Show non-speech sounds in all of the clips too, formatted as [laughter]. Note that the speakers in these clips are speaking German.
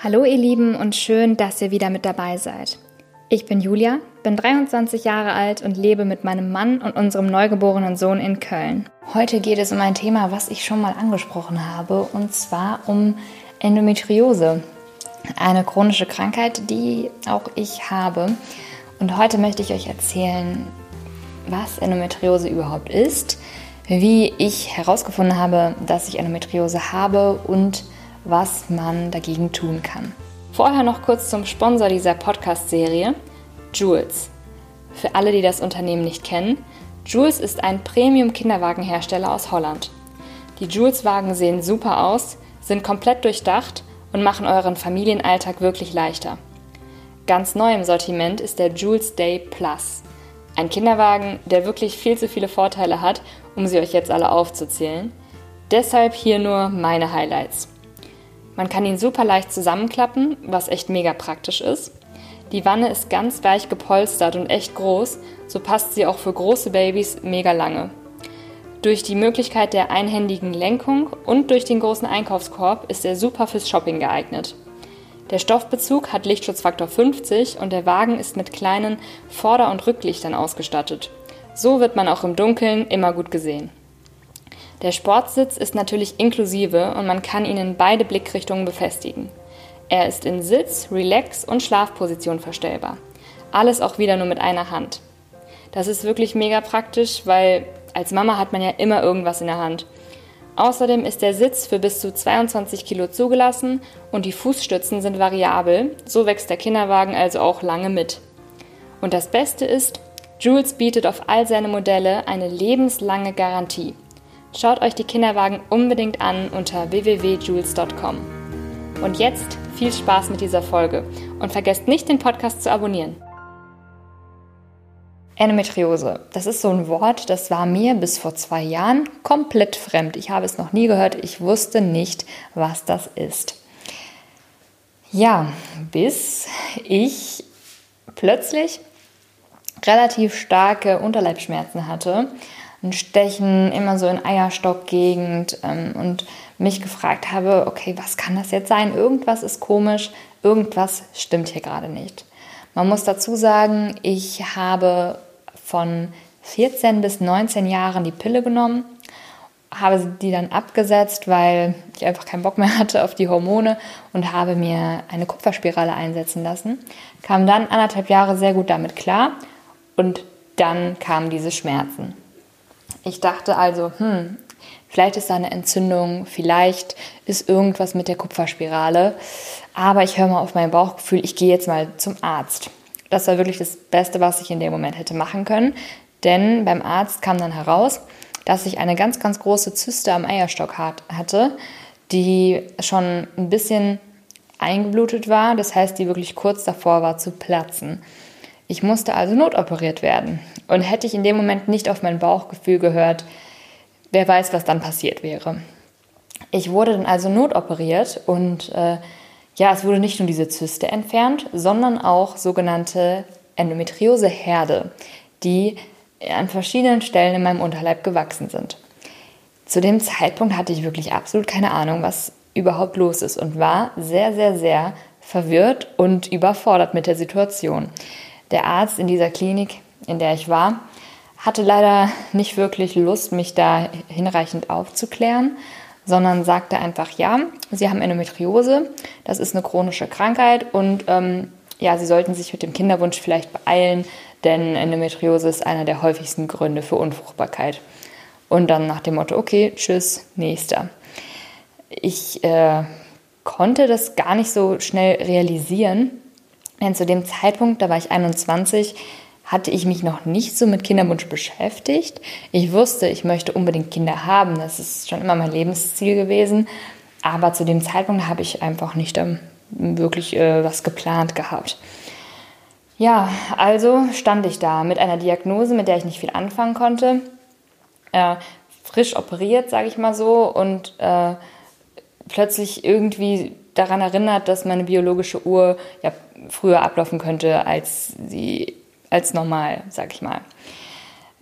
Hallo ihr Lieben und schön, dass ihr wieder mit dabei seid. Ich bin Julia, bin 23 Jahre alt und lebe mit meinem Mann und unserem neugeborenen Sohn in Köln. Heute geht es um ein Thema, was ich schon mal angesprochen habe, und zwar um Endometriose. Eine chronische Krankheit, die auch ich habe. Und heute möchte ich euch erzählen, was Endometriose überhaupt ist, wie ich herausgefunden habe, dass ich Endometriose habe und was man dagegen tun kann. Vorher noch kurz zum Sponsor dieser Podcast-Serie, Jules. Für alle, die das Unternehmen nicht kennen, Jules ist ein Premium-Kinderwagenhersteller aus Holland. Die Jules-Wagen sehen super aus, sind komplett durchdacht und machen euren Familienalltag wirklich leichter. Ganz neu im Sortiment ist der Jules Day Plus. Ein Kinderwagen, der wirklich viel zu viele Vorteile hat, um sie euch jetzt alle aufzuzählen. Deshalb hier nur meine Highlights. Man kann ihn super leicht zusammenklappen, was echt mega praktisch ist. Die Wanne ist ganz weich gepolstert und echt groß, so passt sie auch für große Babys mega lange. Durch die Möglichkeit der einhändigen Lenkung und durch den großen Einkaufskorb ist er super fürs Shopping geeignet. Der Stoffbezug hat Lichtschutzfaktor 50 und der Wagen ist mit kleinen Vorder- und Rücklichtern ausgestattet. So wird man auch im Dunkeln immer gut gesehen. Der Sportsitz ist natürlich inklusive und man kann ihn in beide Blickrichtungen befestigen. Er ist in Sitz, Relax und Schlafposition verstellbar. Alles auch wieder nur mit einer Hand. Das ist wirklich mega praktisch, weil als Mama hat man ja immer irgendwas in der Hand. Außerdem ist der Sitz für bis zu 22 Kilo zugelassen und die Fußstützen sind variabel, so wächst der Kinderwagen also auch lange mit. Und das Beste ist, Jules bietet auf all seine Modelle eine lebenslange Garantie. Schaut euch die Kinderwagen unbedingt an unter www.jules.com. Und jetzt viel Spaß mit dieser Folge und vergesst nicht, den Podcast zu abonnieren. Endometriose, das ist so ein Wort, das war mir bis vor zwei Jahren komplett fremd. Ich habe es noch nie gehört, ich wusste nicht, was das ist. Ja, bis ich plötzlich relativ starke Unterleibschmerzen hatte ein Stechen immer so in Eierstockgegend ähm, und mich gefragt habe, okay, was kann das jetzt sein? Irgendwas ist komisch, irgendwas stimmt hier gerade nicht. Man muss dazu sagen, ich habe von 14 bis 19 Jahren die Pille genommen, habe die dann abgesetzt, weil ich einfach keinen Bock mehr [laughs] hatte auf die Hormone und habe mir eine Kupferspirale einsetzen lassen. Kam dann anderthalb Jahre sehr gut damit klar und dann kamen diese Schmerzen. Ich dachte also, hm, vielleicht ist da eine Entzündung, vielleicht ist irgendwas mit der Kupferspirale. Aber ich höre mal auf mein Bauchgefühl, ich gehe jetzt mal zum Arzt. Das war wirklich das Beste, was ich in dem Moment hätte machen können. Denn beim Arzt kam dann heraus, dass ich eine ganz, ganz große Zyste am Eierstock hatte, die schon ein bisschen eingeblutet war. Das heißt, die wirklich kurz davor war zu platzen. Ich musste also notoperiert werden. Und hätte ich in dem Moment nicht auf mein Bauchgefühl gehört, wer weiß, was dann passiert wäre. Ich wurde dann also notoperiert und äh, ja, es wurde nicht nur diese Zyste entfernt, sondern auch sogenannte Endometrioseherde, die an verschiedenen Stellen in meinem Unterleib gewachsen sind. Zu dem Zeitpunkt hatte ich wirklich absolut keine Ahnung, was überhaupt los ist und war sehr, sehr, sehr verwirrt und überfordert mit der Situation. Der Arzt in dieser Klinik, in der ich war, hatte leider nicht wirklich Lust, mich da hinreichend aufzuklären, sondern sagte einfach, ja, Sie haben Endometriose, das ist eine chronische Krankheit und ähm, ja, Sie sollten sich mit dem Kinderwunsch vielleicht beeilen, denn Endometriose ist einer der häufigsten Gründe für Unfruchtbarkeit. Und dann nach dem Motto, okay, tschüss, nächster. Ich äh, konnte das gar nicht so schnell realisieren, denn zu dem Zeitpunkt, da war ich 21, hatte ich mich noch nicht so mit Kinderwunsch beschäftigt. Ich wusste, ich möchte unbedingt Kinder haben. Das ist schon immer mein Lebensziel gewesen. Aber zu dem Zeitpunkt habe ich einfach nicht ähm, wirklich äh, was geplant gehabt. Ja, also stand ich da mit einer Diagnose, mit der ich nicht viel anfangen konnte. Äh, frisch operiert, sage ich mal so, und äh, plötzlich irgendwie daran erinnert, dass meine biologische Uhr ja früher ablaufen könnte als sie als normal, sag ich mal.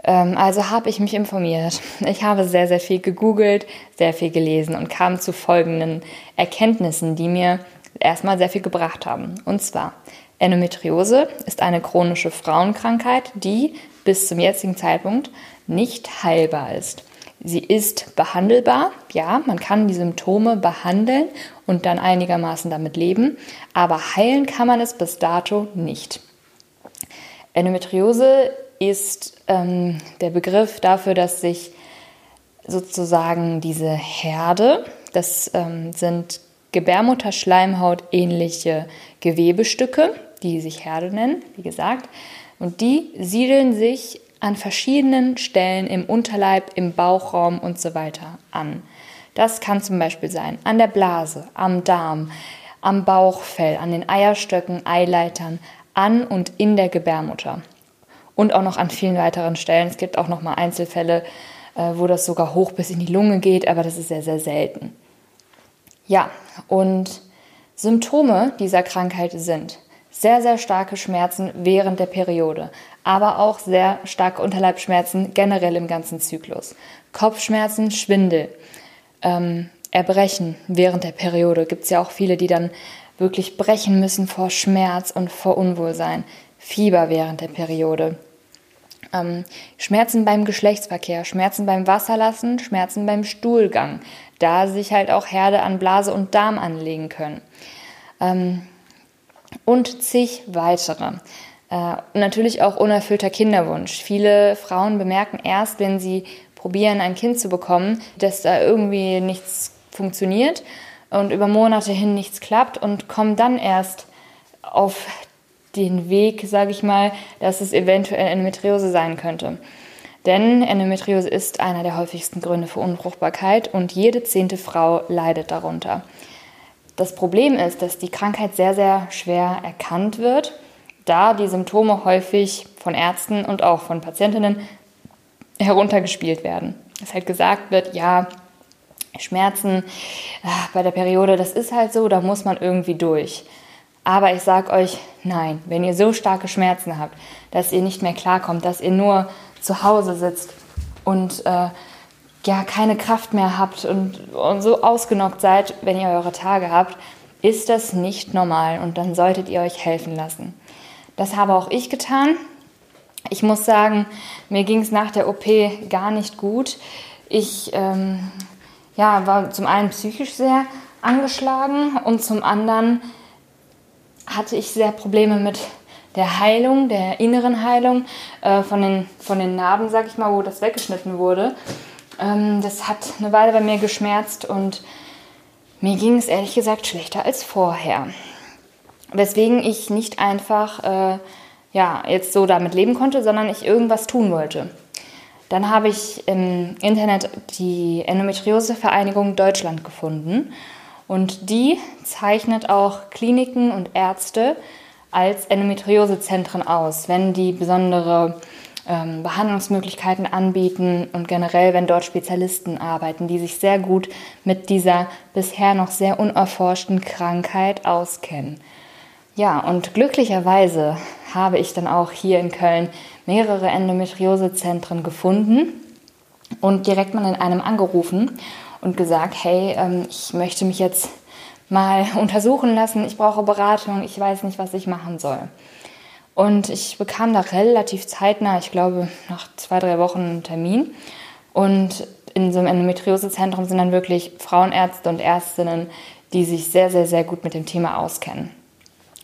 Ähm, also habe ich mich informiert. Ich habe sehr, sehr viel gegoogelt, sehr viel gelesen und kam zu folgenden Erkenntnissen, die mir erstmal sehr viel gebracht haben. Und zwar, Endometriose ist eine chronische Frauenkrankheit, die bis zum jetzigen Zeitpunkt nicht heilbar ist. Sie ist behandelbar, ja, man kann die Symptome behandeln und dann einigermaßen damit leben, aber heilen kann man es bis dato nicht. Endometriose ist ähm, der Begriff dafür, dass sich sozusagen diese Herde, das ähm, sind Gebärmutterschleimhaut ähnliche Gewebestücke, die sich Herde nennen, wie gesagt, und die siedeln sich an verschiedenen Stellen im Unterleib, im Bauchraum und so weiter an. Das kann zum Beispiel sein an der Blase, am Darm, am Bauchfell, an den Eierstöcken, Eileitern, an und in der Gebärmutter. Und auch noch an vielen weiteren Stellen. Es gibt auch noch mal Einzelfälle, äh, wo das sogar hoch bis in die Lunge geht, aber das ist sehr, sehr selten. Ja, und Symptome dieser Krankheit sind sehr, sehr starke Schmerzen während der Periode, aber auch sehr starke Unterleibschmerzen generell im ganzen Zyklus. Kopfschmerzen, Schwindel, ähm, Erbrechen während der Periode. Gibt es ja auch viele, die dann wirklich brechen müssen vor Schmerz und vor Unwohlsein. Fieber während der Periode. Ähm, Schmerzen beim Geschlechtsverkehr, Schmerzen beim Wasserlassen, Schmerzen beim Stuhlgang, da sich halt auch Herde an Blase und Darm anlegen können. Ähm, und zig weitere. Äh, natürlich auch unerfüllter Kinderwunsch. Viele Frauen bemerken erst, wenn sie probieren, ein Kind zu bekommen, dass da irgendwie nichts funktioniert und über Monate hin nichts klappt und kommen dann erst auf den Weg, sage ich mal, dass es eventuell Endometriose sein könnte. Denn Endometriose ist einer der häufigsten Gründe für Unfruchtbarkeit und jede zehnte Frau leidet darunter. Das Problem ist, dass die Krankheit sehr, sehr schwer erkannt wird, da die Symptome häufig von Ärzten und auch von Patientinnen heruntergespielt werden. Es halt gesagt wird, ja, Schmerzen äh, bei der Periode, das ist halt so, da muss man irgendwie durch. Aber ich sage euch, nein, wenn ihr so starke Schmerzen habt, dass ihr nicht mehr klarkommt, dass ihr nur zu Hause sitzt und äh, ja keine Kraft mehr habt und, und so ausgenockt seid, wenn ihr eure Tage habt, ist das nicht normal und dann solltet ihr euch helfen lassen. Das habe auch ich getan. Ich muss sagen, mir ging es nach der OP gar nicht gut. Ich ähm, ja, war zum einen psychisch sehr angeschlagen und zum anderen hatte ich sehr Probleme mit der Heilung, der inneren Heilung äh, von, den, von den Narben, sag ich mal, wo das weggeschnitten wurde. Ähm, das hat eine Weile bei mir geschmerzt und mir ging es ehrlich gesagt schlechter als vorher. Weswegen ich nicht einfach äh, ja, jetzt so damit leben konnte, sondern ich irgendwas tun wollte. Dann habe ich im Internet die Endometriose-Vereinigung Deutschland gefunden und die zeichnet auch Kliniken und Ärzte als Endometriosezentren aus, wenn die besondere ähm, Behandlungsmöglichkeiten anbieten und generell, wenn dort Spezialisten arbeiten, die sich sehr gut mit dieser bisher noch sehr unerforschten Krankheit auskennen. Ja, und glücklicherweise habe ich dann auch hier in Köln mehrere Endometriosezentren gefunden und direkt mal in einem angerufen und gesagt, hey, ähm, ich möchte mich jetzt mal [laughs] untersuchen lassen, ich brauche Beratung, ich weiß nicht, was ich machen soll. Und ich bekam da relativ zeitnah, ich glaube nach zwei, drei Wochen einen Termin. Und in so einem Endometriosezentrum sind dann wirklich Frauenärzte und Ärztinnen, die sich sehr, sehr, sehr gut mit dem Thema auskennen.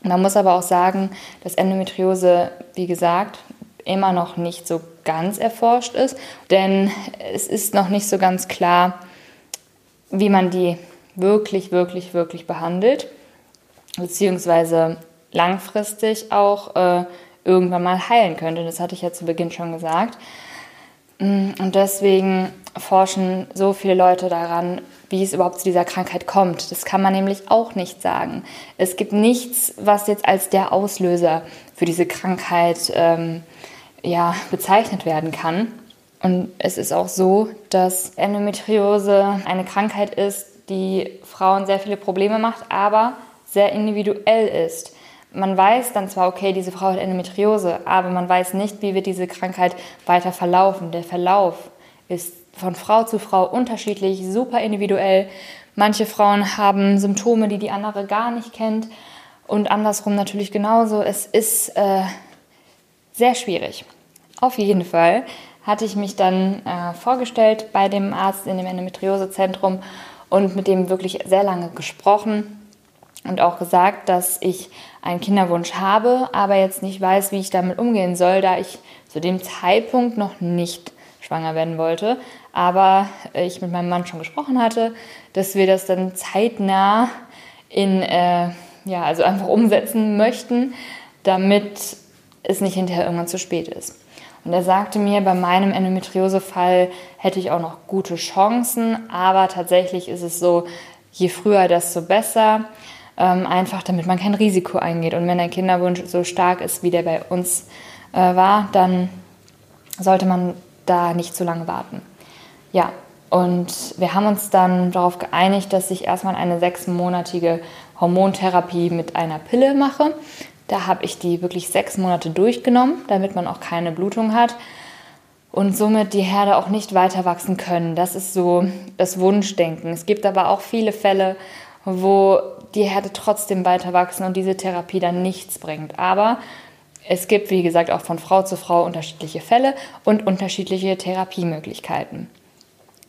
Man muss aber auch sagen, dass Endometriose, wie gesagt, immer noch nicht so ganz erforscht ist, denn es ist noch nicht so ganz klar, wie man die wirklich, wirklich, wirklich behandelt, beziehungsweise langfristig auch äh, irgendwann mal heilen könnte. Das hatte ich ja zu Beginn schon gesagt. Mm, und deswegen forschen so viele Leute daran, wie es überhaupt zu dieser Krankheit kommt. Das kann man nämlich auch nicht sagen. Es gibt nichts, was jetzt als der Auslöser für diese Krankheit ähm, ja, bezeichnet werden kann. Und es ist auch so, dass Endometriose eine Krankheit ist, die Frauen sehr viele Probleme macht, aber sehr individuell ist. Man weiß dann zwar, okay, diese Frau hat Endometriose, aber man weiß nicht, wie wird diese Krankheit weiter verlaufen. Der Verlauf ist von Frau zu Frau unterschiedlich, super individuell. Manche Frauen haben Symptome, die die andere gar nicht kennt und andersrum natürlich genauso. Es ist äh, sehr schwierig. Auf jeden Fall hatte ich mich dann äh, vorgestellt bei dem Arzt in dem Endometriosezentrum und mit dem wirklich sehr lange gesprochen und auch gesagt, dass ich einen Kinderwunsch habe, aber jetzt nicht weiß, wie ich damit umgehen soll, da ich zu dem Zeitpunkt noch nicht schwanger werden wollte, aber ich mit meinem Mann schon gesprochen hatte, dass wir das dann zeitnah in, äh, ja, also einfach umsetzen möchten, damit es nicht hinterher irgendwann zu spät ist. Und er sagte mir, bei meinem Endometriose-Fall hätte ich auch noch gute Chancen, aber tatsächlich ist es so, je früher, desto besser. Ähm, einfach damit man kein Risiko eingeht. Und wenn der Kinderwunsch so stark ist, wie der bei uns äh, war, dann sollte man da nicht zu lange warten. Ja, und wir haben uns dann darauf geeinigt, dass ich erstmal eine sechsmonatige Hormontherapie mit einer Pille mache. Da habe ich die wirklich sechs Monate durchgenommen, damit man auch keine Blutung hat und somit die Herde auch nicht weiter wachsen können. Das ist so das Wunschdenken. Es gibt aber auch viele Fälle, wo die Herde trotzdem weiter wachsen und diese Therapie dann nichts bringt. Aber es gibt, wie gesagt, auch von Frau zu Frau unterschiedliche Fälle und unterschiedliche Therapiemöglichkeiten.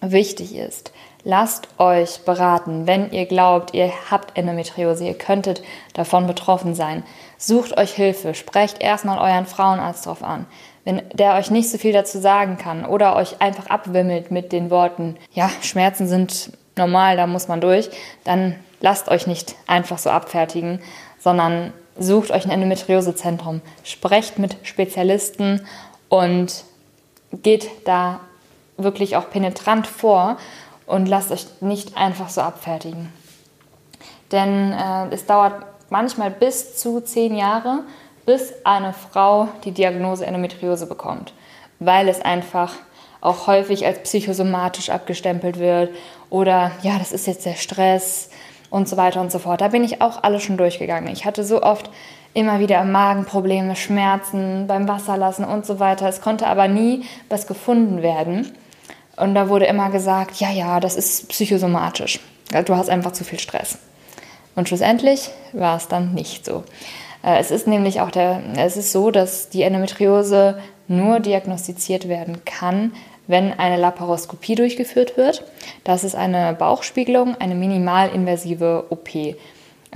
Wichtig ist, lasst euch beraten, wenn ihr glaubt, ihr habt Endometriose, ihr könntet davon betroffen sein. Sucht euch Hilfe, sprecht erstmal euren Frauenarzt drauf an. Wenn der euch nicht so viel dazu sagen kann oder euch einfach abwimmelt mit den Worten, ja, Schmerzen sind normal, da muss man durch, dann lasst euch nicht einfach so abfertigen, sondern sucht euch ein Endometriosezentrum, sprecht mit Spezialisten und geht da wirklich auch penetrant vor und lasst euch nicht einfach so abfertigen. Denn äh, es dauert manchmal bis zu zehn Jahre, bis eine Frau die Diagnose Endometriose bekommt, weil es einfach auch häufig als psychosomatisch abgestempelt wird oder ja, das ist jetzt der Stress und so weiter und so fort. Da bin ich auch alle schon durchgegangen. Ich hatte so oft immer wieder Magenprobleme, Schmerzen beim Wasserlassen und so weiter. Es konnte aber nie was gefunden werden. Und da wurde immer gesagt, ja, ja, das ist psychosomatisch. Du hast einfach zu viel Stress. Und schlussendlich war es dann nicht so. Äh, es ist nämlich auch der, es ist so, dass die Endometriose nur diagnostiziert werden kann, wenn eine Laparoskopie durchgeführt wird. Das ist eine Bauchspiegelung, eine minimalinvasive OP. Äh,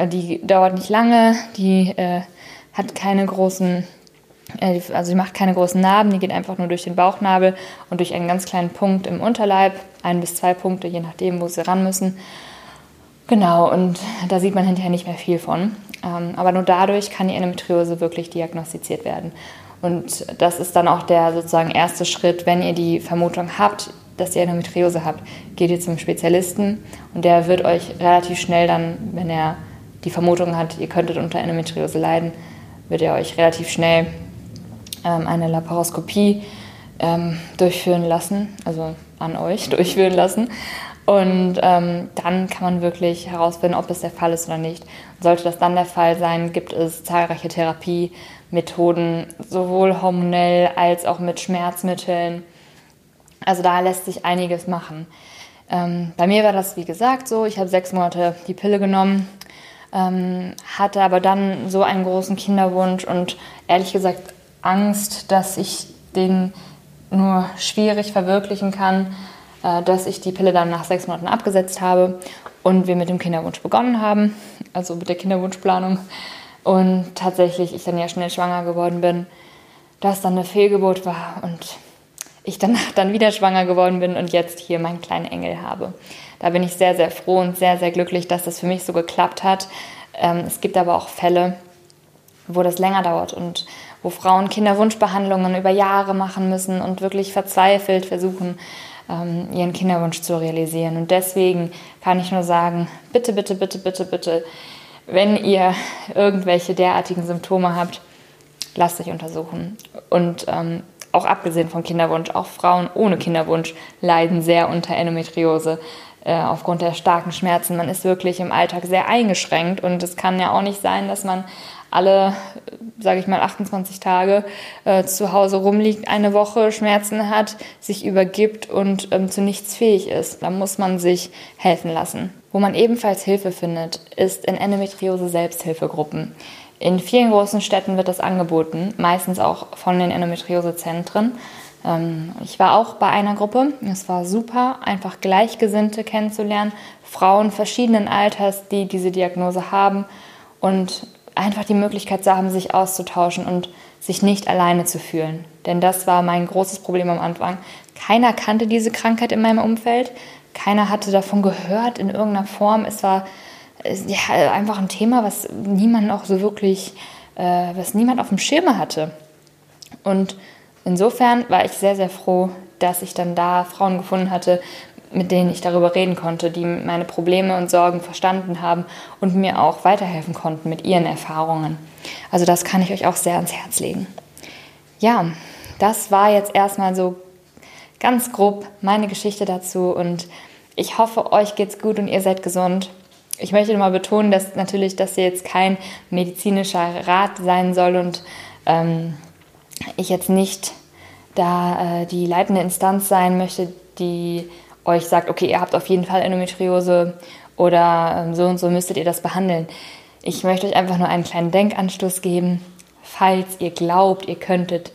die dauert nicht lange, die äh, hat keine großen, äh, also die macht keine großen Narben, die geht einfach nur durch den Bauchnabel und durch einen ganz kleinen Punkt im Unterleib, ein bis zwei Punkte, je nachdem, wo sie ran müssen. Genau, und da sieht man hinterher nicht mehr viel von. Ähm, aber nur dadurch kann die Endometriose wirklich diagnostiziert werden. Und das ist dann auch der sozusagen erste Schritt, wenn ihr die Vermutung habt, dass ihr Endometriose habt, geht ihr zum Spezialisten und der wird euch relativ schnell dann, wenn er die Vermutung hat, ihr könntet unter Endometriose leiden, wird er euch relativ schnell ähm, eine Laparoskopie ähm, durchführen lassen, also an euch [laughs] durchführen lassen. Und ähm, dann kann man wirklich herausfinden, ob es der Fall ist oder nicht. sollte das dann der Fall sein, gibt es zahlreiche Therapiemethoden, sowohl hormonell als auch mit Schmerzmitteln. Also da lässt sich einiges machen. Ähm, bei mir war das wie gesagt so, ich habe sechs Monate die Pille genommen, ähm, hatte aber dann so einen großen Kinderwunsch und ehrlich gesagt Angst, dass ich den nur schwierig verwirklichen kann äh, dass ich die Pille dann nach sechs Monaten abgesetzt habe und wir mit dem Kinderwunsch begonnen haben, also mit der Kinderwunschplanung. Und tatsächlich ich dann ja schnell schwanger geworden bin, dass dann eine Fehlgeburt war und ich danach dann wieder schwanger geworden bin und jetzt hier meinen kleinen Engel habe. Da bin ich sehr, sehr froh und sehr, sehr glücklich, dass das für mich so geklappt hat. Ähm, es gibt aber auch Fälle, wo das länger dauert und wo Frauen Kinderwunschbehandlungen über Jahre machen müssen und wirklich verzweifelt versuchen, ähm, ihren Kinderwunsch zu realisieren. Und deswegen kann ich nur sagen, bitte, bitte, bitte, bitte, bitte, wenn ihr irgendwelche derartigen Symptome habt, lasst euch untersuchen. Und ähm, auch abgesehen vom Kinderwunsch, auch Frauen ohne Kinderwunsch leiden sehr unter Endometriose äh, aufgrund der starken Schmerzen. Man ist wirklich im Alltag sehr eingeschränkt und es kann ja auch nicht sein, dass man alle, sage ich mal, 28 Tage äh, zu Hause rumliegt, eine Woche Schmerzen hat, sich übergibt und ähm, zu nichts fähig ist. Da muss man sich helfen lassen. Wo man ebenfalls Hilfe findet, ist in Endometriose Selbsthilfegruppen. In vielen großen Städten wird das angeboten, meistens auch von den Endometriosezentren. Ähm, ich war auch bei einer Gruppe. Es war super, einfach Gleichgesinnte kennenzulernen, Frauen verschiedenen Alters, die diese Diagnose haben und einfach die Möglichkeit zu haben, sich auszutauschen und sich nicht alleine zu fühlen. Denn das war mein großes Problem am Anfang. Keiner kannte diese Krankheit in meinem Umfeld. Keiner hatte davon gehört in irgendeiner Form. Es war ja, einfach ein Thema, was niemand auch so wirklich, äh, was niemand auf dem Schirm hatte. Und insofern war ich sehr, sehr froh, dass ich dann da Frauen gefunden hatte, mit denen ich darüber reden konnte, die meine Probleme und Sorgen verstanden haben und mir auch weiterhelfen konnten mit ihren Erfahrungen. Also das kann ich euch auch sehr ans Herz legen. Ja, das war jetzt erstmal so ganz grob meine Geschichte dazu und ich hoffe, euch geht's gut und ihr seid gesund. Ich möchte nochmal betonen, dass natürlich das hier jetzt kein medizinischer Rat sein soll und ähm, ich jetzt nicht da äh, die leitende Instanz sein möchte, die euch sagt, okay, ihr habt auf jeden Fall Endometriose oder ähm, so und so müsstet ihr das behandeln. Ich möchte euch einfach nur einen kleinen Denkanstoß geben, falls ihr glaubt, ihr könntet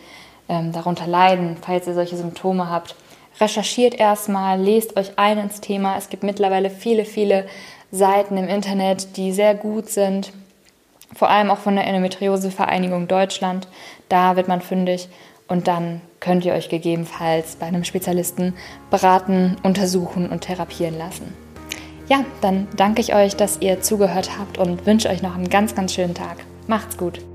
ähm, darunter leiden, falls ihr solche Symptome habt. Recherchiert erstmal, lest euch ein ins Thema. Es gibt mittlerweile viele, viele Seiten im Internet, die sehr gut sind. Vor allem auch von der Endometriose-Vereinigung Deutschland. Da wird man fündig und dann könnt ihr euch gegebenenfalls bei einem Spezialisten beraten, untersuchen und therapieren lassen. Ja, dann danke ich euch, dass ihr zugehört habt und wünsche euch noch einen ganz, ganz schönen Tag. Macht's gut!